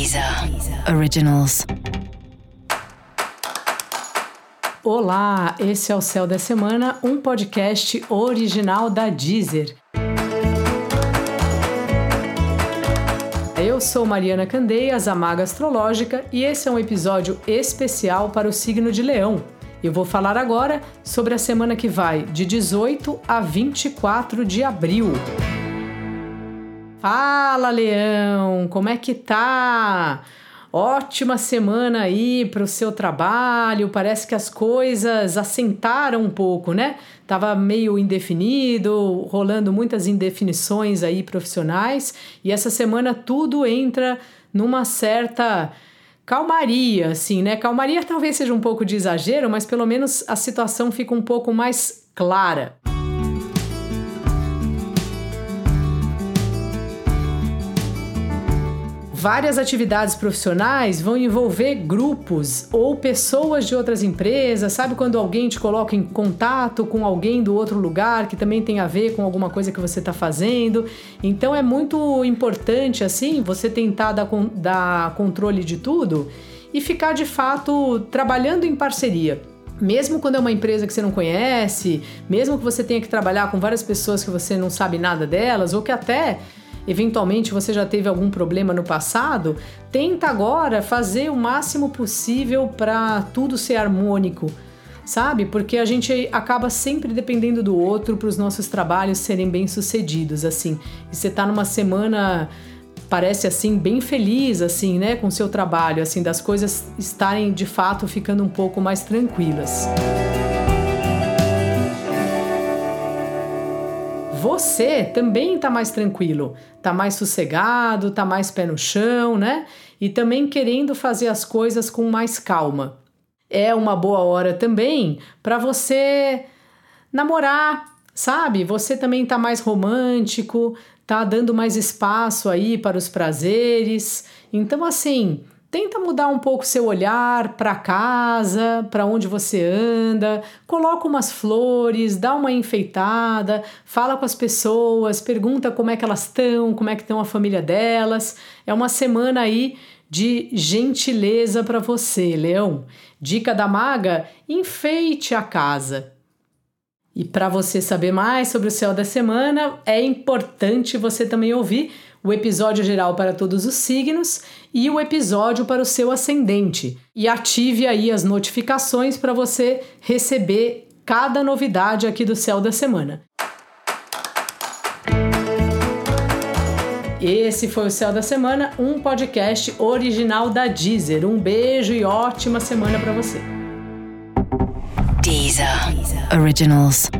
Deezer Originals. Olá, esse é o Céu da Semana, um podcast original da Deezer. Eu sou Mariana Candeias, a Maga Astrológica, e esse é um episódio especial para o signo de Leão. Eu vou falar agora sobre a semana que vai de 18 a 24 de abril. Fala, Leão, como é que tá? Ótima semana aí para o seu trabalho. Parece que as coisas assentaram um pouco, né? Tava meio indefinido, rolando muitas indefinições aí profissionais, e essa semana tudo entra numa certa calmaria, assim, né? Calmaria talvez seja um pouco de exagero, mas pelo menos a situação fica um pouco mais clara. Várias atividades profissionais vão envolver grupos ou pessoas de outras empresas. Sabe quando alguém te coloca em contato com alguém do outro lugar que também tem a ver com alguma coisa que você está fazendo? Então é muito importante assim você tentar dar, dar controle de tudo e ficar de fato trabalhando em parceria mesmo quando é uma empresa que você não conhece, mesmo que você tenha que trabalhar com várias pessoas que você não sabe nada delas, ou que até eventualmente você já teve algum problema no passado, tenta agora fazer o máximo possível para tudo ser harmônico, sabe? Porque a gente acaba sempre dependendo do outro para os nossos trabalhos serem bem sucedidos, assim. E você tá numa semana parece assim bem feliz assim, né, com seu trabalho, assim, das coisas estarem de fato ficando um pouco mais tranquilas. Você também está mais tranquilo, está mais sossegado, está mais pé no chão, né? E também querendo fazer as coisas com mais calma. É uma boa hora também para você namorar, sabe? Você também está mais romântico, tá dando mais espaço aí para os prazeres. Então, assim, Tenta mudar um pouco seu olhar para casa, para onde você anda, coloca umas flores, dá uma enfeitada, fala com as pessoas, pergunta como é que elas estão, como é que estão a família delas. É uma semana aí de gentileza para você, Leão. Dica da maga: enfeite a casa. E para você saber mais sobre o céu da semana, é importante você também ouvir o episódio geral para todos os signos e o episódio para o seu ascendente. E ative aí as notificações para você receber cada novidade aqui do céu da semana. Esse foi o Céu da Semana, um podcast original da Deezer. Um beijo e ótima semana para você. Deezer. Originals.